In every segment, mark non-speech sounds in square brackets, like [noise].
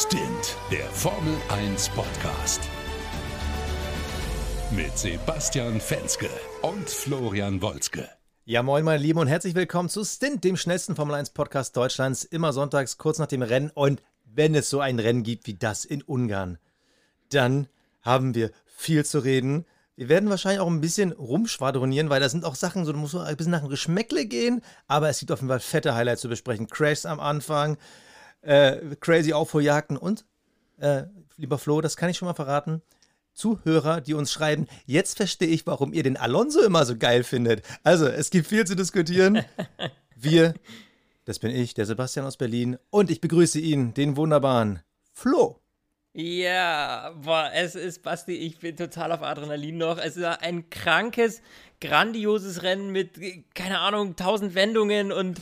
Stint, der Formel 1 Podcast. Mit Sebastian Fenske und Florian Wolzke. Ja, moin, meine Lieben, und herzlich willkommen zu Stint, dem schnellsten Formel 1 Podcast Deutschlands. Immer sonntags, kurz nach dem Rennen. Und wenn es so ein Rennen gibt wie das in Ungarn, dann haben wir viel zu reden. Wir werden wahrscheinlich auch ein bisschen rumschwadronieren, weil da sind auch Sachen, so, du musst ein bisschen nach dem Geschmäckle gehen, aber es gibt Fall fette Highlights zu besprechen. Crashs am Anfang, äh, crazy Aufholjagden und, äh, lieber Flo, das kann ich schon mal verraten, Zuhörer, die uns schreiben, jetzt verstehe ich, warum ihr den Alonso immer so geil findet. Also, es gibt viel zu diskutieren. [laughs] Wir, das bin ich, der Sebastian aus Berlin, und ich begrüße ihn, den wunderbaren Flo. Ja, boah, es ist, Basti, ich bin total auf Adrenalin noch. Es ist ein krankes, grandioses Rennen mit, keine Ahnung, tausend Wendungen und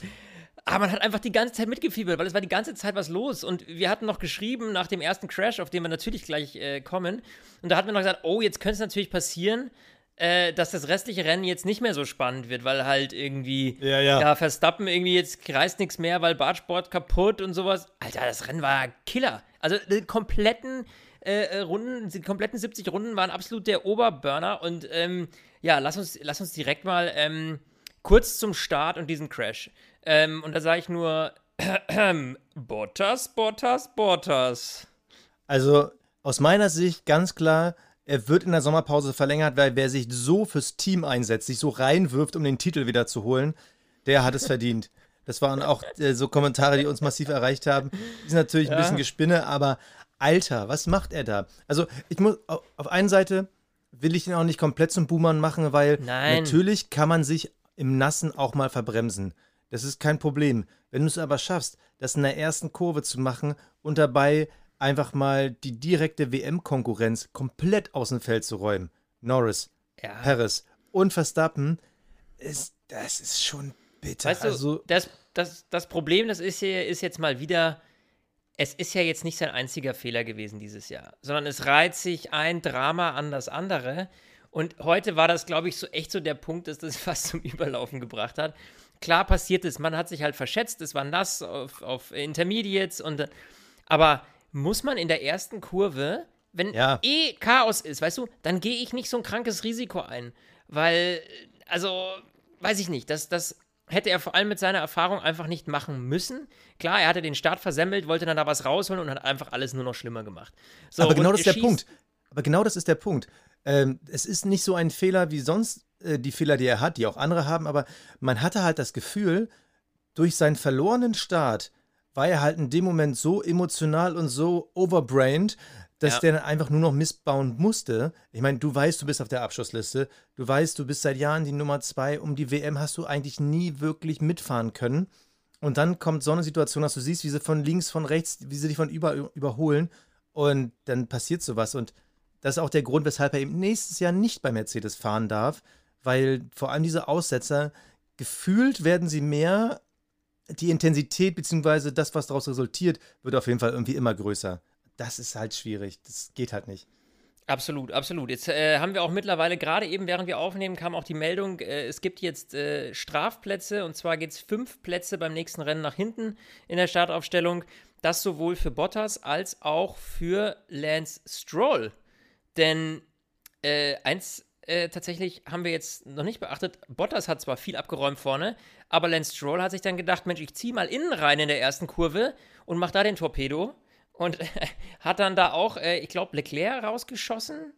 aber man hat einfach die ganze Zeit mitgefiebert, weil es war die ganze Zeit was los. Und wir hatten noch geschrieben nach dem ersten Crash, auf den wir natürlich gleich äh, kommen. Und da hatten wir noch gesagt, oh, jetzt könnte es natürlich passieren, äh, dass das restliche Rennen jetzt nicht mehr so spannend wird, weil halt irgendwie, ja, ja. ja Verstappen irgendwie jetzt reißt nichts mehr, weil Bartsport kaputt und sowas. Alter, das Rennen war Killer. Also die kompletten äh, Runden, die kompletten 70 Runden waren absolut der Oberburner. Und ähm, ja, lass uns, lass uns direkt mal ähm, kurz zum Start und diesen Crash. Ähm, und da sage ich nur, [clears throat] Bottas, Bottas, Bottas. Also aus meiner Sicht ganz klar, er wird in der Sommerpause verlängert, weil wer sich so fürs Team einsetzt, sich so reinwirft, um den Titel wieder zu holen, der hat es verdient. Das waren auch äh, so Kommentare, die uns massiv erreicht haben. Die sind natürlich ein bisschen Gespinne, aber Alter, was macht er da? Also, ich muss auf einen Seite will ich ihn auch nicht komplett zum Boomern machen, weil Nein. natürlich kann man sich im Nassen auch mal verbremsen. Das ist kein Problem. Wenn du es aber schaffst, das in der ersten Kurve zu machen und dabei einfach mal die direkte WM-Konkurrenz komplett aus dem Feld zu räumen, Norris, Ja. Harris und Verstappen, ist, das ist schon bitter. Weißt du, also, das, das, das Problem, das ist, hier, ist jetzt mal wieder, es ist ja jetzt nicht sein einziger Fehler gewesen dieses Jahr, sondern es reiht sich ein Drama an das andere. Und heute war das, glaube ich, so echt so der Punkt, dass das [laughs] fast zum Überlaufen gebracht hat. Klar passiert es, man hat sich halt verschätzt, es war nass auf, auf Intermediates und aber muss man in der ersten Kurve, wenn Ja. eh Chaos ist, weißt du, dann gehe ich nicht so ein krankes Risiko ein. Weil, also, weiß ich nicht, das, das hätte er vor allem mit seiner Erfahrung einfach nicht machen müssen. Klar, er hatte den Start versemmelt, wollte dann da was rausholen und hat einfach alles nur noch schlimmer gemacht. So, aber genau das ist der Punkt. Aber genau das ist der Punkt. Ähm, es ist nicht so ein Fehler wie sonst äh, die Fehler, die er hat, die auch andere haben, aber man hatte halt das Gefühl, durch seinen verlorenen Start war er halt in dem Moment so emotional und so overbrained, dass Ja. der dann einfach nur noch Mist bauen musste. Ich meine, du weißt, du bist auf der Abschussliste. Du weißt, du bist seit Jahren die Nummer zwei. Um die WM hast du eigentlich nie wirklich mitfahren können. Und dann kommt so eine Situation, dass du siehst, wie sie von links, von rechts, wie sie dich von über, überholen. Und dann passiert sowas. Und das ist auch der Grund, weshalb er eben nächstes Jahr nicht bei Mercedes fahren darf. Weil vor allem diese Aussetzer, gefühlt werden sie mehr, die Intensität beziehungsweise das, was daraus resultiert, wird auf jeden Fall irgendwie immer größer. Das ist halt schwierig. Das geht halt nicht. Absolut, absolut. Jetzt äh, haben wir auch mittlerweile, gerade eben während wir aufnehmen, kam auch die Meldung, äh, es gibt jetzt äh, Strafplätze und zwar geht es fünf Plätze beim nächsten Rennen nach hinten in der Startaufstellung. Das sowohl für Bottas als auch für Lance Stroll. Denn äh, eins äh, tatsächlich haben wir jetzt noch nicht beachtet. Bottas hat zwar viel abgeräumt vorne, aber Lance Stroll hat sich dann gedacht, Mensch, ich ziehe mal innen rein in der ersten Kurve und mach da den Torpedo. Und [laughs] hat dann da auch, äh, ich glaube, Leclerc rausgeschossen,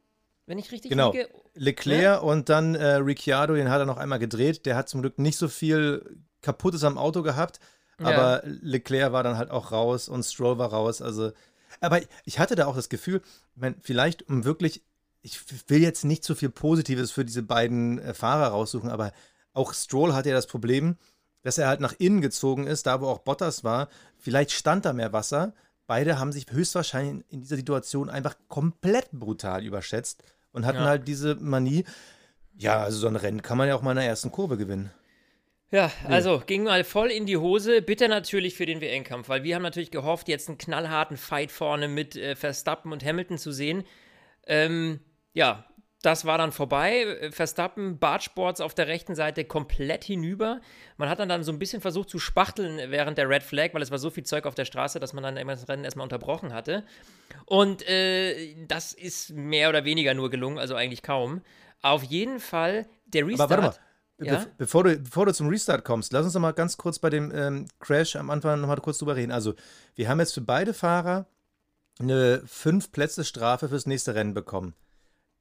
wenn ich richtig Genau. liege. Leclerc und dann äh, Ricciardo, den hat er noch einmal gedreht. Der hat zum Glück nicht so viel Kaputtes am Auto gehabt, aber Leclerc war dann halt auch raus und Stroll war raus. Also, aber ich hatte da auch das Gefühl, ich mein, vielleicht um wirklich, ich will jetzt nicht so viel Positives für diese beiden äh, Fahrer raussuchen, aber auch Stroll hatte ja das Problem, dass er halt nach innen gezogen ist, da wo auch Bottas war. Vielleicht stand da mehr Wasser. Beide haben sich höchstwahrscheinlich in dieser Situation einfach komplett brutal überschätzt und hatten Ja. halt diese Manie. Ja, also so ein Rennen kann man ja auch mal in der ersten Kurve gewinnen. Ja, also ging mal voll in die Hose. Bitte natürlich für den WM-Kampf, weil wir haben natürlich gehofft, jetzt einen knallharten Fight vorne mit äh, Verstappen und Hamilton zu sehen. Ähm, ja, das war dann vorbei. Verstappen, Bartsports auf der rechten Seite komplett hinüber. Man hat dann, dann so ein bisschen versucht zu spachteln während der Red Flag, weil es war so viel Zeug auf der Straße, dass man dann das Rennen erstmal unterbrochen hatte. Und äh, das ist mehr oder weniger nur gelungen, also eigentlich kaum. Auf jeden Fall der Restart. Aber warte mal. Ja? Be bevor, du, bevor du zum Restart kommst, lass uns noch mal ganz kurz bei dem ähm, Crash am Anfang noch mal kurz drüber reden. Also, wir haben jetzt für beide Fahrer eine fünf Plätze Strafe fürs nächste Rennen bekommen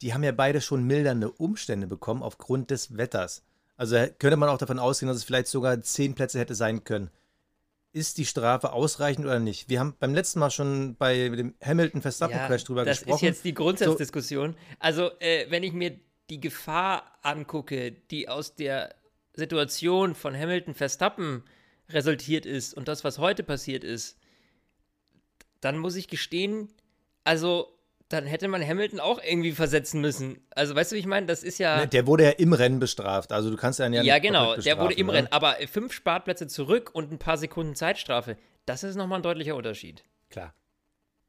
die haben ja beide schon mildernde Umstände bekommen aufgrund des Wetters. Also könnte man auch davon ausgehen, dass es vielleicht sogar zehn Plätze hätte sein können. Ist die Strafe ausreichend oder nicht? Wir haben beim letzten Mal schon bei dem Hamilton-Verstappen-Crash ja, drüber das gesprochen. Das ist jetzt die Grundsatzdiskussion. So, also, äh, wenn ich mir die Gefahr angucke, die aus der Situation von Hamilton-Verstappen resultiert ist und das, was heute passiert ist, dann muss ich gestehen, also dann hätte man Hamilton auch irgendwie versetzen müssen. Also, weißt du, wie ich meine? Das ist ja. Ne, der wurde ja im Rennen bestraft. Also, du kannst ja ja Ja, genau. Der wurde im ne? Rennen. Aber fünf Startplätze zurück und ein paar Sekunden Zeitstrafe, das ist nochmal ein deutlicher Unterschied. Klar.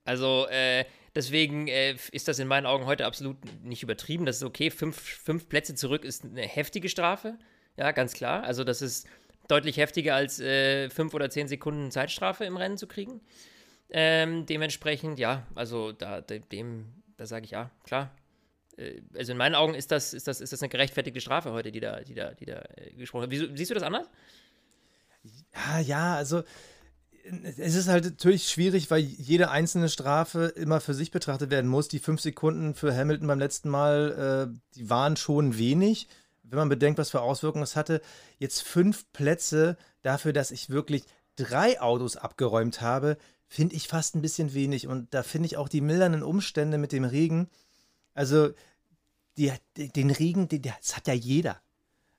Also, äh, deswegen äh, ist das in meinen Augen heute absolut nicht übertrieben. Das ist okay. Fünf, fünf Plätze zurück ist eine heftige Strafe. Ja, ganz klar. Also, das ist deutlich heftiger als äh, fünf oder zehn Sekunden Zeitstrafe im Rennen zu kriegen. Ähm, dementsprechend, ja, also da, dem, da sage ich ja, klar. Äh, also in meinen Augen ist das, ist, das, ist das eine gerechtfertigte Strafe heute, die da, die da, die da äh, gesprochen wird. Siehst du das anders? Ja, ja, also es ist halt natürlich schwierig, weil jede einzelne Strafe immer für sich betrachtet werden muss. Die fünf Sekunden für Hamilton beim letzten Mal, äh, die waren schon wenig, wenn man bedenkt, was für Auswirkungen es hatte. Jetzt fünf Plätze dafür, dass ich wirklich drei Autos abgeräumt habe, finde ich fast ein bisschen wenig. Und da finde ich auch die mildernden Umstände mit dem Regen. Also, die, den Regen, den, das hat ja jeder.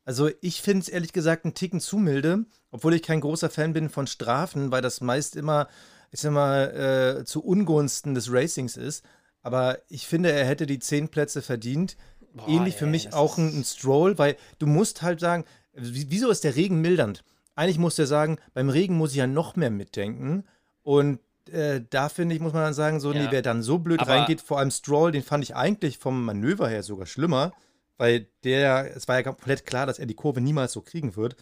Also, ich finde es ehrlich gesagt einen Ticken zu milde, obwohl ich kein großer Fan bin von Strafen, weil das meist immer, ich sag mal, äh, zu Ungunsten des Racings ist. Aber ich finde, er hätte die zehn Plätze verdient. Boah, Ähnlich ey, für mich auch ein, ein, Stroll, weil du musst halt sagen, wieso ist der Regen mildernd? Eigentlich musst du ja sagen, beim Regen muss ich ja noch mehr mitdenken. Und äh, da finde ich, muss man dann sagen, so, ja. nee, wer dann so blöd Aber reingeht, vor allem Stroll, den fand ich eigentlich vom Manöver her sogar schlimmer, weil der, es war ja komplett klar, dass er die Kurve niemals so kriegen wird.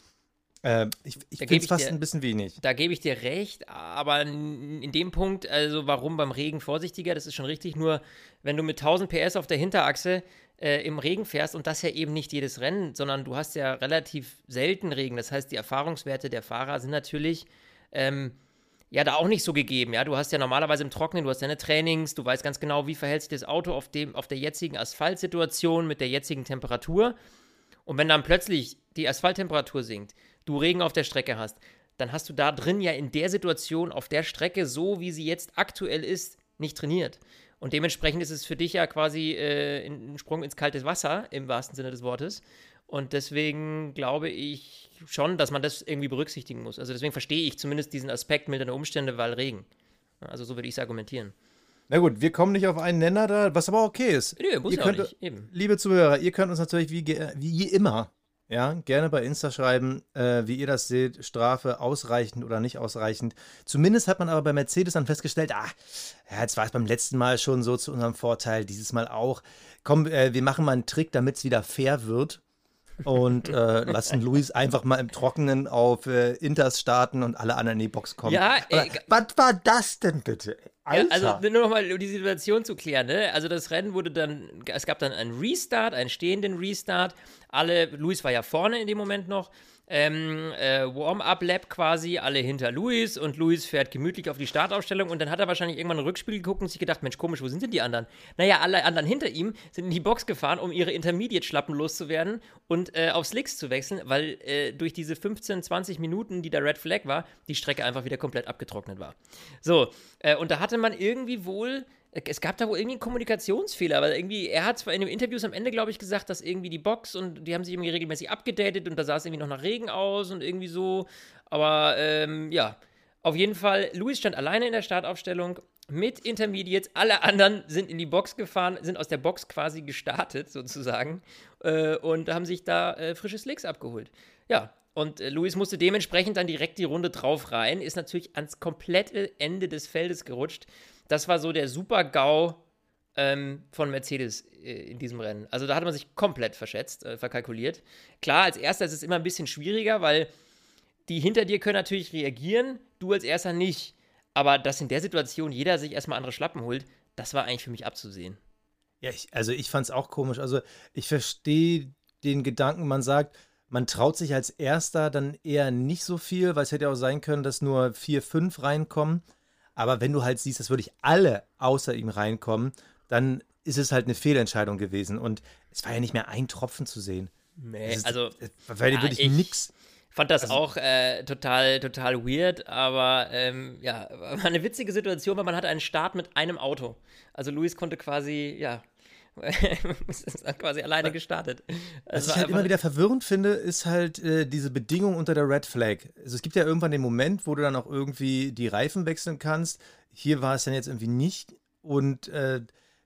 Äh, ich ich finde es fast dir, ein bisschen wenig. Da gebe ich dir recht, aber in dem Punkt, also warum beim Regen vorsichtiger, das ist schon richtig, nur wenn du mit 1000 PS auf der Hinterachse äh, im Regen fährst und das ja eben nicht jedes Rennen, sondern du hast ja relativ selten Regen, das heißt, die Erfahrungswerte der Fahrer sind natürlich ähm, ja da auch nicht so gegeben. Ja, du hast ja normalerweise im Trockenen, du hast deine Trainings, du weißt ganz genau, wie verhält sich das Auto auf, dem, auf der jetzigen Asphaltsituation mit der jetzigen Temperatur. Und wenn dann plötzlich die Asphalttemperatur sinkt, du Regen auf der Strecke hast, dann hast du da drin ja in der Situation auf der Strecke, so wie sie jetzt aktuell ist, nicht trainiert. Und dementsprechend ist es für dich ja quasi äh, ein Sprung ins kalte Wasser, im wahrsten Sinne des Wortes. Und deswegen glaube ich schon, dass man das irgendwie berücksichtigen muss. Also deswegen verstehe ich zumindest diesen Aspekt mildernde Umstände, weil Regen. Also so würde ich es argumentieren. Na gut, wir kommen nicht auf einen Nenner da, was aber okay ist. Nö, muss ihr könnt, nicht, eben. Liebe Zuhörer, ihr könnt uns natürlich wie, wie immer, ja, gerne bei Insta schreiben, äh, wie ihr das seht, Strafe ausreichend oder nicht ausreichend. Zumindest hat man aber bei Mercedes dann festgestellt, ah, ja, jetzt war es beim letzten Mal schon so zu unserem Vorteil, dieses Mal auch. Komm, äh, wir machen mal einen Trick, damit es wieder fair wird und äh, lassen Luis einfach mal im Trockenen auf äh, Inters starten und alle anderen in die Box kommen. Ja, ey, was war das denn bitte? Ja, also nur noch mal um die Situation zu klären. Ne? Also das Rennen wurde dann, es gab dann einen Restart, einen stehenden Restart. Alle, Luis war ja vorne in dem Moment noch ähm, äh, Warm-up-Lap quasi, alle hinter Luis und Luis fährt gemütlich auf die Startaufstellung und dann hat er wahrscheinlich irgendwann ein Rückspiel geguckt und sich gedacht, Mensch, komisch, wo sind denn die anderen? Naja, alle anderen hinter ihm sind in die Box gefahren, um ihre Intermediate-Schlappen loszuwerden und äh, auf Slicks zu wechseln, weil äh, durch diese 15, 20 Minuten, die der Red Flag war, die Strecke einfach wieder komplett abgetrocknet war. So, äh, und da hatte man irgendwie wohl es gab da wohl irgendwie einen Kommunikationsfehler, weil irgendwie, er hat zwar in den Interviews am Ende, glaube ich, gesagt, dass irgendwie die Box und die haben sich irgendwie regelmäßig abgedatet und da sah es irgendwie noch nach Regen aus und irgendwie so. Aber ähm, ja, auf jeden Fall, Luis stand alleine in der Startaufstellung mit Intermediates. Alle anderen sind in die Box gefahren, sind aus der Box quasi gestartet, sozusagen, äh, und haben sich da äh, frische Slicks abgeholt. Ja, und äh, Luis musste dementsprechend dann direkt die Runde drauf rein, ist natürlich ans komplette Ende des Feldes gerutscht. Das war so der Super-GAU ähm, von Mercedes äh, in diesem Rennen. Also da hat man sich komplett verschätzt, äh, verkalkuliert. Klar, als erster ist es immer ein bisschen schwieriger, weil die hinter dir können natürlich reagieren, du als erster nicht. Aber dass in der Situation jeder sich erstmal andere Schlappen holt, das war eigentlich für mich abzusehen. Ja, ich, also ich fand es auch komisch. Also ich verstehe den Gedanken, man sagt, man traut sich als Erster dann eher nicht so viel, weil es hätte auch sein können, dass nur vier, fünf reinkommen. Aber wenn du halt siehst, dass wirklich alle außer ihm reinkommen, dann ist es halt eine Fehlentscheidung gewesen. Und es war ja nicht mehr ein Tropfen zu sehen. Nee, ist, also. Es war ja wirklich nichts fand das also, auch äh, total, total weird, aber ähm, ja, [laughs] war eine witzige Situation, weil man hatte einen Start mit einem Auto. Also Luis konnte quasi, ja, [laughs] ist quasi alleine gestartet. Was ich halt immer wieder verwirrend finde, ist halt äh, diese Bedingung unter der Red Flag. Also es gibt ja irgendwann den Moment, wo du dann auch irgendwie die Reifen wechseln kannst. Hier war es dann jetzt irgendwie nicht und äh,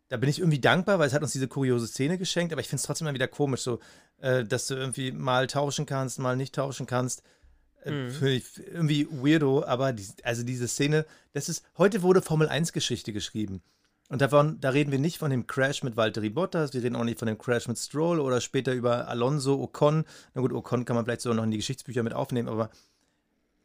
da bin ich irgendwie dankbar, weil es hat uns diese kuriose Szene geschenkt, aber ich finde es trotzdem immer wieder komisch, so, äh, dass du irgendwie mal tauschen kannst, mal nicht tauschen kannst. Äh, mhm. irgendwie weirdo, aber die, also diese Szene, das ist, heute wurde Formel 1 Geschichte geschrieben. Und davon, da reden wir nicht von dem Crash mit Valtteri Bottas, wir reden auch nicht von dem Crash mit Stroll oder später über Alonso, Ocon. Na gut, Ocon kann man vielleicht so noch in die Geschichtsbücher mit aufnehmen, aber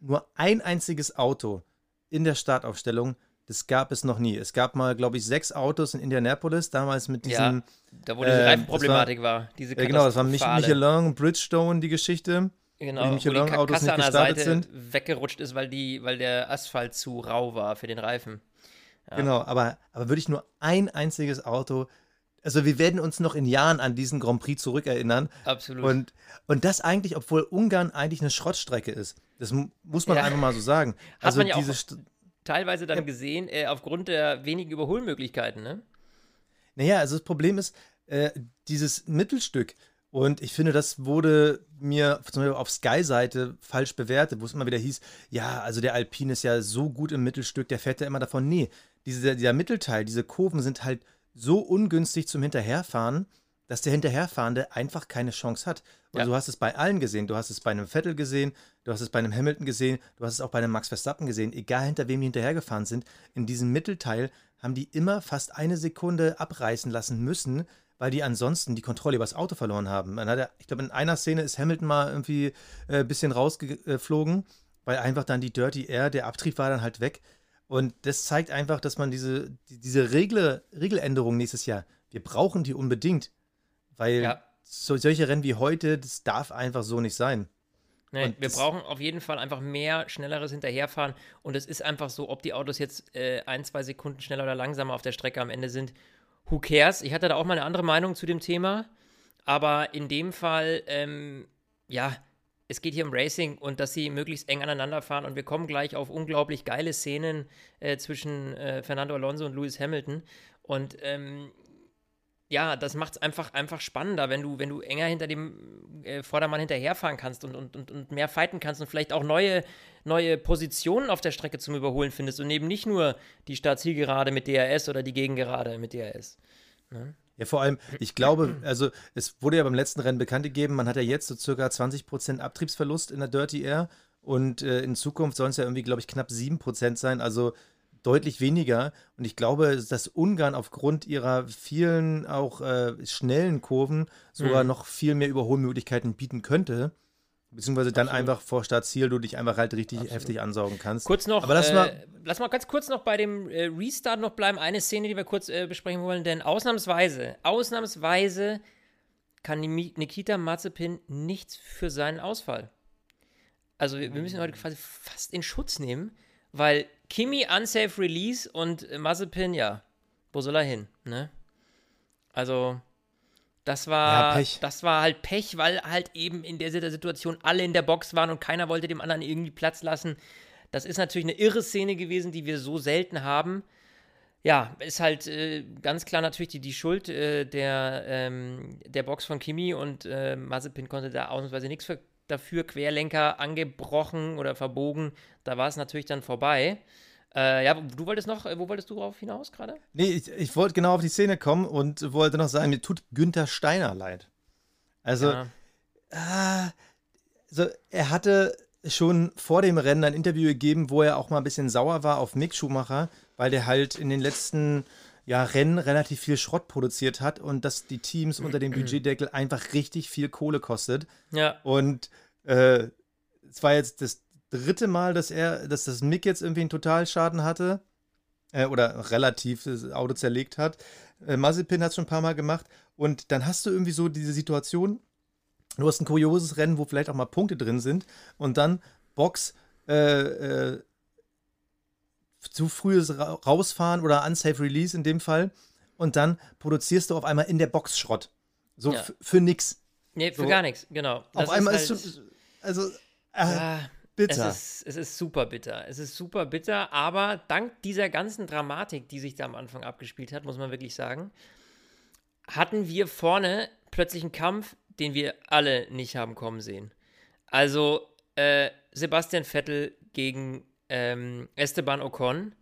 nur ein einziges Auto in der Startaufstellung das gab es noch nie. Es gab mal, glaube ich, sechs Autos in Indianapolis, damals mit diesem. Ja, da wo diese äh, Reifenproblematik war, war. Diese ja, genau, das war Mich Michelin, Bridgestone, die Geschichte. Genau, die Michelin-Autos nicht gestartet sind. weggerutscht ist, weil, die, weil der Asphalt zu rau war für den Reifen. Ja. Genau, aber, aber wirklich nur ein einziges Auto. Also wir werden uns noch in Jahren an diesen Grand Prix zurückerinnern. Absolut. Und, und das eigentlich, obwohl Ungarn eigentlich eine Schrottstrecke ist. Das muss man ja. einfach mal so sagen. [laughs] Hat also man ja diese auch teilweise dann ja. gesehen, äh, aufgrund der wenigen Überholmöglichkeiten, ne? Naja, also das Problem ist, äh, dieses Mittelstück, und ich finde, das wurde mir zum Beispiel auf Sky-Seite falsch bewertet, wo es immer wieder hieß, ja, also der Alpine ist ja so gut im Mittelstück, der fährt ja immer davon. Nee, diese, dieser Mittelteil, diese Kurven sind halt so ungünstig zum Hinterherfahren, dass der Hinterherfahrende einfach keine Chance hat. Und ja. du hast es bei allen gesehen. Du hast es bei einem Vettel gesehen, du hast es bei einem Hamilton gesehen, du hast es auch bei einem Max Verstappen gesehen. Egal hinter wem die hinterhergefahren sind, in diesem Mittelteil haben die immer fast eine Sekunde abreißen lassen müssen, weil die ansonsten die Kontrolle über das Auto verloren haben. Man hat ja, ich glaube, in einer Szene ist Hamilton mal irgendwie ein äh, bisschen rausgeflogen, weil einfach dann die Dirty Air, der Abtrieb war dann halt weg. Und das zeigt einfach, dass man diese, diese Regel, Regeländerung nächstes Jahr, wir brauchen die unbedingt. Weil ja. so, solche Rennen wie heute, das darf einfach so nicht sein. Nee, wir brauchen auf jeden Fall einfach mehr schnelleres Hinterherfahren. Und es ist einfach so, ob die Autos jetzt äh, ein, zwei Sekunden schneller oder langsamer auf der Strecke am Ende sind. Who cares? Ich hatte da auch mal eine andere Meinung zu dem Thema. Aber in dem Fall, ähm, ja, es geht hier um Racing und dass sie möglichst eng aneinander fahren. Und wir kommen gleich auf unglaublich geile Szenen äh, zwischen äh, Fernando Alonso und Lewis Hamilton. Und ähm, ja, das macht es einfach, einfach spannender, wenn du, wenn du enger hinter dem äh, Vordermann hinterherfahren kannst und, und, und, und mehr fighten kannst und vielleicht auch neue, neue Positionen auf der Strecke zum Überholen findest und eben nicht nur die Startzielgerade mit DRS oder die Gegengerade mit DRS. Ne? Ja, vor allem, ich glaube, also es wurde ja beim letzten Rennen bekannt gegeben, man hat ja jetzt so circa 20% Abtriebsverlust in der Dirty Air und äh, in Zukunft sollen es ja irgendwie, glaube ich, knapp 7% sein. Also deutlich weniger. Und ich glaube, dass Ungarn aufgrund ihrer vielen auch äh, schnellen Kurven sogar mhm. noch viel mehr Überholmöglichkeiten bieten könnte. Beziehungsweise dann Absolut. einfach vor Startziel du dich einfach halt richtig Absolut. heftig ansaugen kannst. Kurz noch, Aber lass, äh, mal, lass mal ganz kurz noch bei dem äh, Restart noch bleiben. Eine Szene, die wir kurz äh, besprechen wollen, denn ausnahmsweise, ausnahmsweise kann Nikita Mazepin nichts für seinen Ausfall. Also wir, wir müssen heute quasi fast in Schutz nehmen, weil Kimi unsafe Release und Mazepin, ja, wo soll er hin, ne? Also, das war, ja, das war halt Pech, weil halt eben in der Situation alle in der Box waren und keiner wollte dem anderen irgendwie Platz lassen. Das ist natürlich eine irre Szene gewesen, die wir so selten haben. Ja, ist halt äh, ganz klar natürlich die, die Schuld äh, der, ähm, der Box von Kimi und äh, Mazepin konnte da ausnahmsweise nichts für dafür, Querlenker angebrochen oder verbogen, da war es natürlich dann vorbei. Äh, ja, du wolltest noch, wo wolltest du drauf hinaus gerade? Nee, ich, ich wollte genau auf die Szene kommen und wollte noch sagen, mir tut Günther Steiner leid. Also, ja. äh, also er hatte schon vor dem Rennen ein Interview gegeben, wo er auch mal ein bisschen sauer war auf Mick Schumacher, weil der halt in den letzten ja, Rennen relativ viel Schrott produziert hat und dass die Teams unter dem Budgetdeckel einfach richtig viel Kohle kostet. Ja. Und äh, es war jetzt das dritte Mal, dass er, dass das Mick jetzt irgendwie einen Totalschaden hatte. Äh, oder relativ das Auto zerlegt hat. Äh, Mazepin hat es schon ein paar Mal gemacht. Und dann hast du irgendwie so diese Situation, du hast ein kurioses Rennen, wo vielleicht auch mal Punkte drin sind. Und dann Box, äh, äh, zu frühes Ra rausfahren oder unsafe Release in dem Fall. Und dann produzierst du auf einmal in der Box Schrott. So Ja. für nix. Nee, für So. gar nichts, genau. Auf Das einmal halt, ist schon. Also, äh, Ja, bitter. Es ist, es ist super bitter. Es ist super bitter, aber dank dieser ganzen Dramatik, die sich da am Anfang abgespielt hat, muss man wirklich sagen, hatten wir vorne plötzlich einen Kampf, den wir alle nicht haben kommen sehen. Also äh, Sebastian Vettel gegen ähm, Esteban Ocon.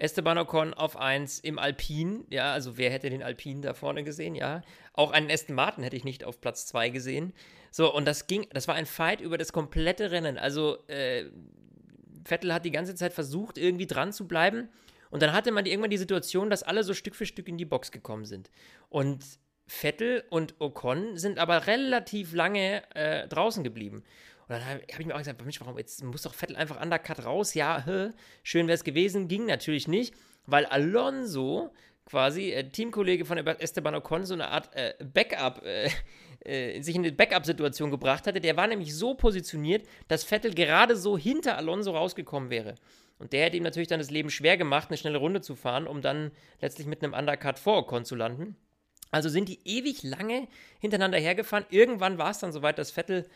Esteban Ocon auf 1 im Alpin, ja, also wer hätte den Alpin da vorne gesehen, ja. Auch einen Aston Martin hätte ich nicht auf Platz 2 gesehen. So, und das ging, das war ein Fight über das komplette Rennen. Also, äh, Vettel hat die ganze Zeit versucht, irgendwie dran zu bleiben. Und dann hatte man irgendwann die Situation, dass alle so Stück für Stück in die Box gekommen sind. Und Vettel und Ocon sind aber relativ lange äh, draußen geblieben. Und dann habe hab ich mir auch gesagt, Mensch, warum jetzt muss doch Vettel einfach undercut raus? Ja, hä, schön wäre es gewesen, ging natürlich nicht, weil Alonso quasi äh, Teamkollege von Esteban Ocon so eine Art äh, Backup äh, äh, sich in eine Backup-Situation gebracht hatte. Der war nämlich so positioniert, dass Vettel gerade so hinter Alonso rausgekommen wäre. Und der hätte ihm natürlich dann das Leben schwer gemacht, eine schnelle Runde zu fahren, um dann letztlich mit einem Undercut vor Ocon zu landen. Also sind die ewig lange hintereinander hergefahren. Irgendwann war es dann soweit, dass Vettel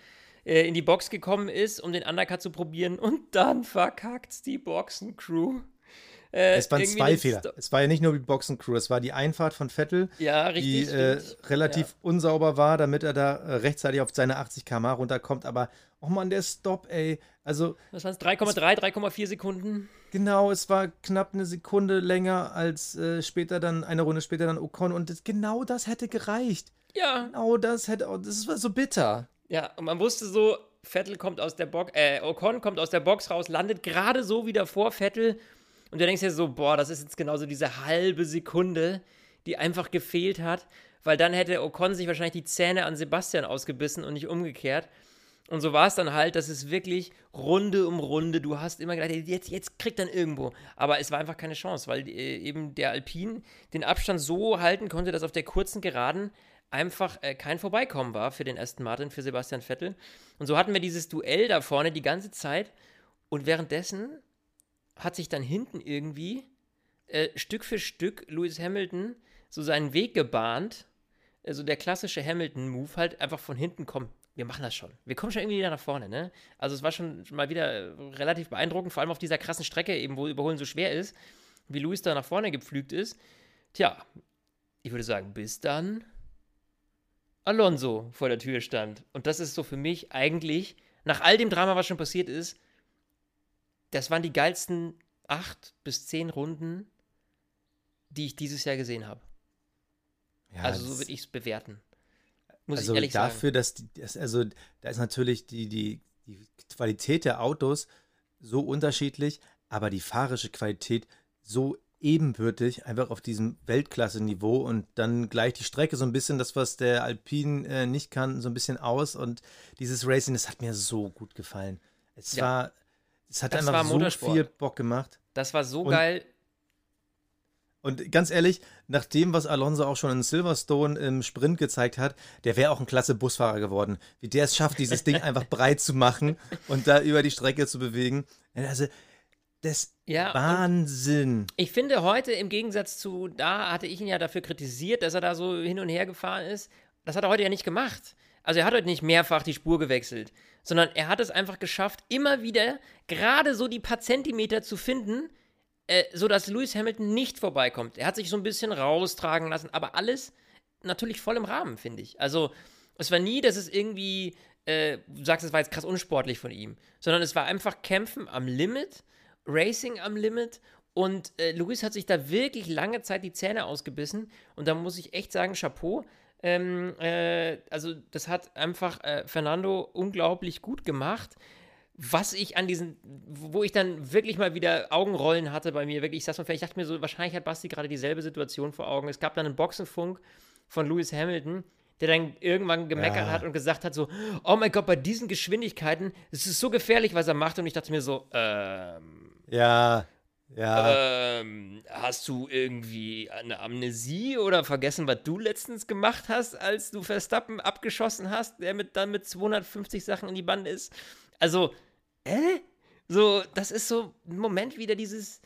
äh, in die Box gekommen ist, um den Undercut zu probieren. Und dann verkackt's die Boxencrew. Äh, es waren zwei Fehler. Sto- Es war ja nicht nur die Boxencrew, es war die Einfahrt von Vettel, Ja, die richtig. äh, stimmt. relativ unsauber war, damit er da äh, rechtzeitig auf seine 80 km runterkommt. Aber, oh Mann, der Stop, ey. Also, Was waren es? 3,3, 3,4 Sekunden? genau, es war knapp eine Sekunde länger als äh, später dann, eine Runde später dann Ocon. Und das, genau das hätte gereicht. Ja. Genau das hätte, oh, das war so bitter. Ja, und man wusste so, Vettel kommt aus der Box, äh, Ocon kommt aus der Box raus, landet gerade so wieder vor Vettel. Und du denkst dir so, boah, das ist jetzt genauso diese halbe Sekunde, die einfach gefehlt hat, weil dann hätte Ocon sich wahrscheinlich die Zähne an Sebastian ausgebissen und nicht umgekehrt. Und so war es dann halt, dass es wirklich Runde um Runde, du hast immer gedacht, jetzt, jetzt kriegt dann irgendwo. Aber es war einfach keine Chance, weil äh, eben der Alpin den Abstand so halten konnte, dass auf der kurzen Geraden einfach äh, kein Vorbeikommen war für den Aston Martin, für Sebastian Vettel. Und so hatten wir dieses Duell da vorne die ganze Zeit. Und währenddessen hat sich dann hinten irgendwie äh, Stück für Stück Lewis Hamilton so seinen Weg gebahnt. Also der klassische Hamilton-Move halt einfach von hinten kommen. Wir machen das schon. Wir kommen schon irgendwie wieder nach vorne, ne? Also es war schon mal wieder äh, relativ beeindruckend, vor allem auf dieser krassen Strecke eben, wo Überholen so schwer ist, wie Lewis da nach vorne gepflügt ist. Tja, ich würde sagen, bis dann Alonso vor der Tür stand. Und das ist so für mich eigentlich, nach all dem Drama, was schon passiert ist, das waren die geilsten acht bis zehn Runden, die ich dieses Jahr gesehen habe. Ja, also so würde ich es bewerten. Muss also ich ehrlich dafür, sagen. dass die, das, also da ist natürlich die, die, die Qualität der Autos so unterschiedlich, aber die fahrische Qualität so ebenbürtig, einfach auf diesem Weltklasse-Niveau und dann gleich die Strecke so ein bisschen, das, was der Alpin äh, nicht kann, so ein bisschen aus und dieses Racing, das hat mir so gut gefallen. Es Ja. war, es hat Das einfach so viel Bock gemacht. Das war so Und- geil. Und ganz ehrlich, nach dem, was Alonso auch schon in Silverstone im Sprint gezeigt hat, der wäre auch ein klasse Busfahrer geworden. Wie der es schafft, dieses Ding [laughs] einfach breit zu machen und da über die Strecke zu bewegen. Also, das Ja, Wahnsinn. Ich finde heute im Gegensatz zu, da hatte ich ihn ja dafür kritisiert, dass er da so hin und her gefahren ist. Das hat er heute ja nicht gemacht. Also er hat heute nicht mehrfach die Spur gewechselt, sondern er hat es einfach geschafft, immer wieder gerade so die paar Zentimeter zu finden, äh, sodass Lewis Hamilton nicht vorbeikommt. Er hat sich so ein bisschen raustragen lassen, aber alles natürlich voll im Rahmen, finde ich. Also es war nie, dass es irgendwie, äh, du sagst, es war jetzt krass unsportlich von ihm, sondern es war einfach Kämpfen am Limit, Racing am Limit und äh, Luis hat sich da wirklich lange Zeit die Zähne ausgebissen und da muss ich echt sagen, Chapeau. Ähm, äh, also das hat einfach äh, Fernando unglaublich gut gemacht. was ich an diesen, wo ich dann wirklich mal wieder Augenrollen hatte bei mir, wirklich, ich saß mal ich dachte mir so, wahrscheinlich hat Basti gerade dieselbe Situation vor Augen. Es gab dann einen Boxenfunk von Lewis Hamilton, der dann irgendwann gemeckert ja. hat und gesagt hat so, oh mein Gott, bei diesen Geschwindigkeiten, es ist so gefährlich, was er macht. Und ich dachte mir so, ähm, ja, ja. Ähm, hast du irgendwie eine Amnesie oder vergessen, was du letztens gemacht hast, als du Verstappen abgeschossen hast, der mit, dann mit 250 Sachen in die Bande ist? Also, äh? So, das ist so ein Moment wieder dieses,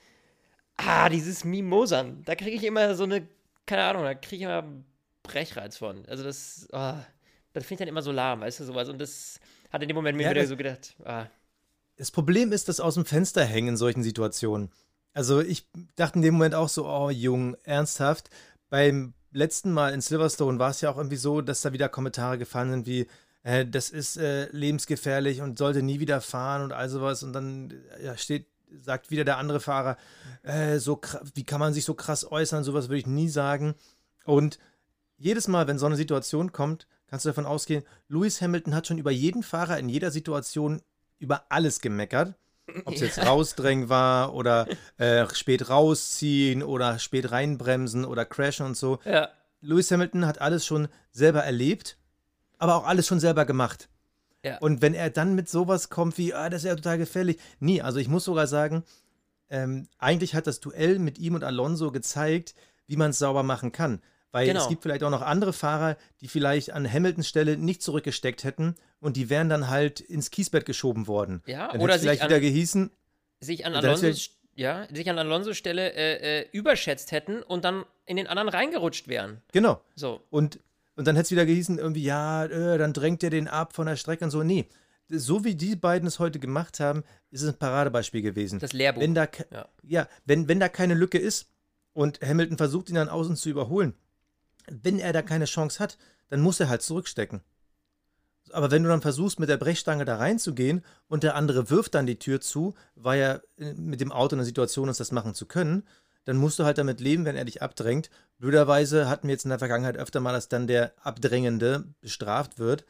ah, dieses Mimosern. Da kriege ich immer so eine, keine Ahnung, da kriege ich immer Brechreiz von. Also das, oh, das finde ich dann immer so lahm, weißt du, sowas. Und das hat in dem Moment mir ja, wieder so gedacht, ah. Das Problem ist das aus dem Fenster hängen in solchen Situationen. Also ich dachte in dem Moment auch so, oh Jung, ernsthaft. Beim letzten Mal in Silverstone war es ja auch irgendwie so, dass da wieder Kommentare gefallen sind wie, äh, das ist äh, lebensgefährlich und sollte nie wieder fahren und all sowas. Und dann ja, steht, sagt wieder der andere Fahrer, äh, so wie kann man sich so krass äußern, sowas würde ich nie sagen. Und jedes Mal, wenn so eine Situation kommt, kannst du davon ausgehen, Lewis Hamilton hat schon über jeden Fahrer in jeder Situation über alles gemeckert. Ob es [laughs] jetzt rausdrängen war oder äh, spät rausziehen oder spät reinbremsen oder crashen und so. Ja. Lewis Hamilton hat alles schon selber erlebt, aber auch alles schon selber gemacht. Ja. Und wenn er dann mit sowas kommt wie, ah, das ist ja total gefährlich. Nie, also ich muss sogar sagen, ähm, eigentlich hat das Duell mit ihm und Alonso gezeigt, wie man es sauber machen kann. Weil genau. es gibt vielleicht auch noch andere Fahrer, die vielleicht an Hamiltons Stelle nicht zurückgesteckt hätten und die wären dann halt ins Kiesbett geschoben worden. Ja, dann oder vielleicht an, wieder gehießen. Sich an Alonso's, ja, sich an Alonso's Stelle äh, äh, überschätzt hätten und dann in den anderen reingerutscht wären. Genau. So. Und, und dann hätte es wieder gehießen, irgendwie, ja, äh, dann drängt er den ab von der Strecke und so. Nee. So wie die beiden es heute gemacht haben, ist es ein Paradebeispiel gewesen. Das Lehrbuch. Wenn da, ja, ja wenn, wenn da keine Lücke ist und Hamilton versucht ihn dann außen zu überholen, wenn er da keine Chance hat, dann muss er halt zurückstecken. Aber wenn du dann versuchst, mit der Brechstange da reinzugehen und der andere wirft dann die Tür zu, weil er äh, mit dem Auto in der Situation ist, das machen zu können, dann musst du halt damit leben, wenn er dich abdrängt. Blöderweise hatten wir jetzt in der Vergangenheit öfter mal, dass dann der Abdrängende bestraft wird.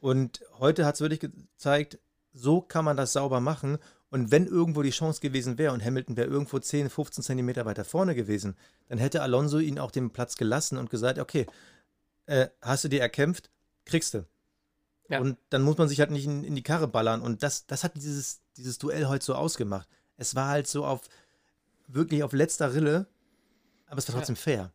Und heute hat es wirklich gezeigt, so kann man das sauber machen. Und wenn irgendwo die Chance gewesen wäre und Hamilton wäre irgendwo 10, 15 Zentimeter weiter vorne gewesen, dann hätte Alonso ihn auch den Platz gelassen und gesagt, okay, äh, hast du dir erkämpft, kriegst du. Ja. Und dann muss man sich halt nicht in, in, die Karre ballern. Und das, das hat dieses, dieses Duell heute so ausgemacht. Es war halt so auf, wirklich auf letzter Rille, aber es war trotzdem ja. fair.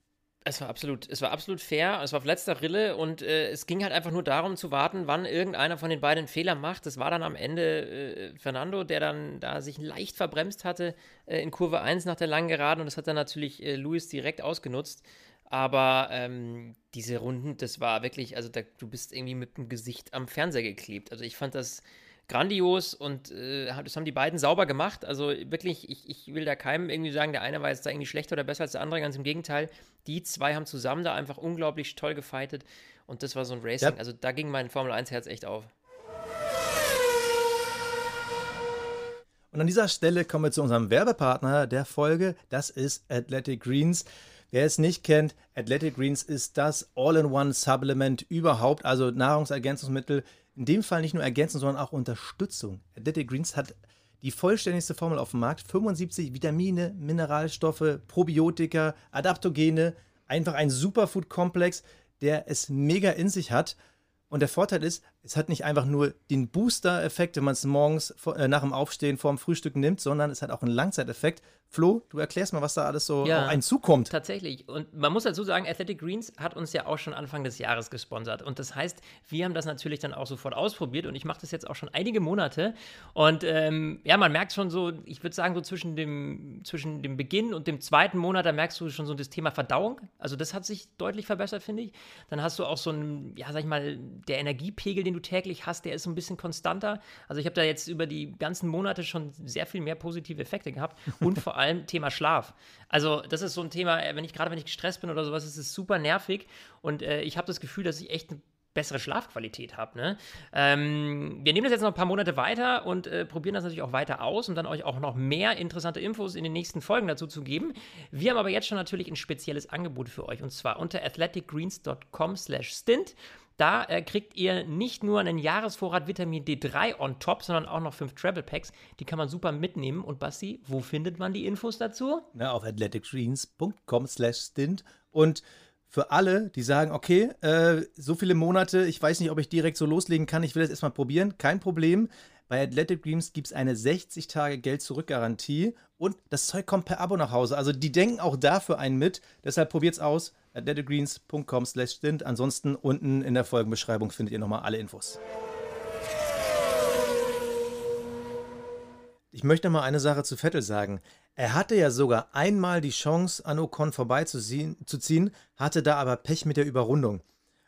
Es war absolut, es war absolut fair, es war auf letzter Rille und äh, es ging halt einfach nur darum zu warten, wann irgendeiner von den beiden Fehler macht. Das war dann am Ende äh, Fernando, der dann da sich leicht verbremst hatte äh, in Kurve 1 nach der langen Geraden und das hat dann natürlich äh, Luis direkt ausgenutzt. Aber ähm, diese Runden, das war wirklich, also da, du bist irgendwie mit dem Gesicht am Fernseher geklebt. Also ich fand das grandios und äh, das haben die beiden sauber gemacht. Also wirklich, ich, ich will da keinem irgendwie sagen, der eine war jetzt da irgendwie schlechter oder besser als der andere. Ganz im Gegenteil, die zwei haben zusammen da einfach unglaublich toll gefightet und das war so ein Racing. Ja. Also da ging mein Formel 1 Herz echt auf. Und an dieser Stelle kommen wir zu unserem Werbepartner der Folge. Das ist Athletic Greens. Wer es nicht kennt, Athletic Greens ist das All-in-One-Supplement überhaupt, also Nahrungsergänzungsmittel in dem Fall nicht nur Ergänzung, sondern auch Unterstützung. Athletic Greens hat die vollständigste Formel auf dem Markt. 75 Vitamine, Mineralstoffe, Probiotika, Adaptogene. Einfach ein Superfood-Komplex, der es mega in sich hat. Und der Vorteil ist, es hat nicht einfach nur den Booster-Effekt, wenn man es morgens äh, nach dem Aufstehen vorm Frühstück nimmt, sondern es hat auch einen Langzeiteffekt. Flo, du erklärst mal, was da alles so ja, auf einen zukommt. Tatsächlich. Und man muss dazu sagen, Athletic Greens hat uns ja auch schon Anfang des Jahres gesponsert. Und das heißt, wir haben das natürlich dann auch sofort ausprobiert. Und ich mache das jetzt auch schon einige Monate. Und ähm, ja, man merkt schon so, ich würde sagen, so zwischen dem, zwischen dem Beginn und dem zweiten Monat, da merkst du schon so das Thema Verdauung. Also das hat sich deutlich verbessert, finde ich. Dann hast du auch so ein, ja, sag ich mal, der Energiepegel, den du täglich hast, der ist so ein bisschen konstanter. Also ich habe da jetzt über die ganzen Monate schon sehr viel mehr positive Effekte gehabt. Und [laughs] vor allem Thema Schlaf. Also, das ist so ein Thema, äh, wenn ich gerade wenn ich gestresst bin oder sowas, ist es super nervig. Und äh, ich habe das Gefühl, dass ich echt eine bessere Schlafqualität habe. Ne? Ähm, wir nehmen das jetzt noch ein paar Monate weiter und äh, probieren das natürlich auch weiter aus, um dann euch auch noch mehr interessante Infos in den nächsten Folgen dazu zu geben. Wir haben aber jetzt schon natürlich ein spezielles Angebot für euch und zwar unter athleticgreens.com/stint Da äh, kriegt ihr nicht nur einen Jahresvorrat Vitamin D3 on top, sondern auch noch fünf Travel Packs. Die kann man super mitnehmen. Und Basti, wo findet man die Infos dazu? Na, auf athleticgreens.com slash stint. Und für alle, die sagen, okay, äh, so viele Monate, ich weiß nicht, ob ich direkt so loslegen kann, ich will das erstmal probieren, kein Problem. Bei Athletic Greens gibt es eine 60 Tage Geld-Zurück-Garantie und das Zeug kommt per Abo nach Hause. Also die denken auch dafür einen mit. Deshalb probiert's aus. athleticgreens.com slash stint. Ansonsten unten in der Folgenbeschreibung findet ihr nochmal alle Infos. Ich möchte mal eine Sache zu Vettel sagen. Er hatte ja sogar einmal die Chance, an Ocon vorbeizuziehen, hatte da aber Pech mit der Überrundung.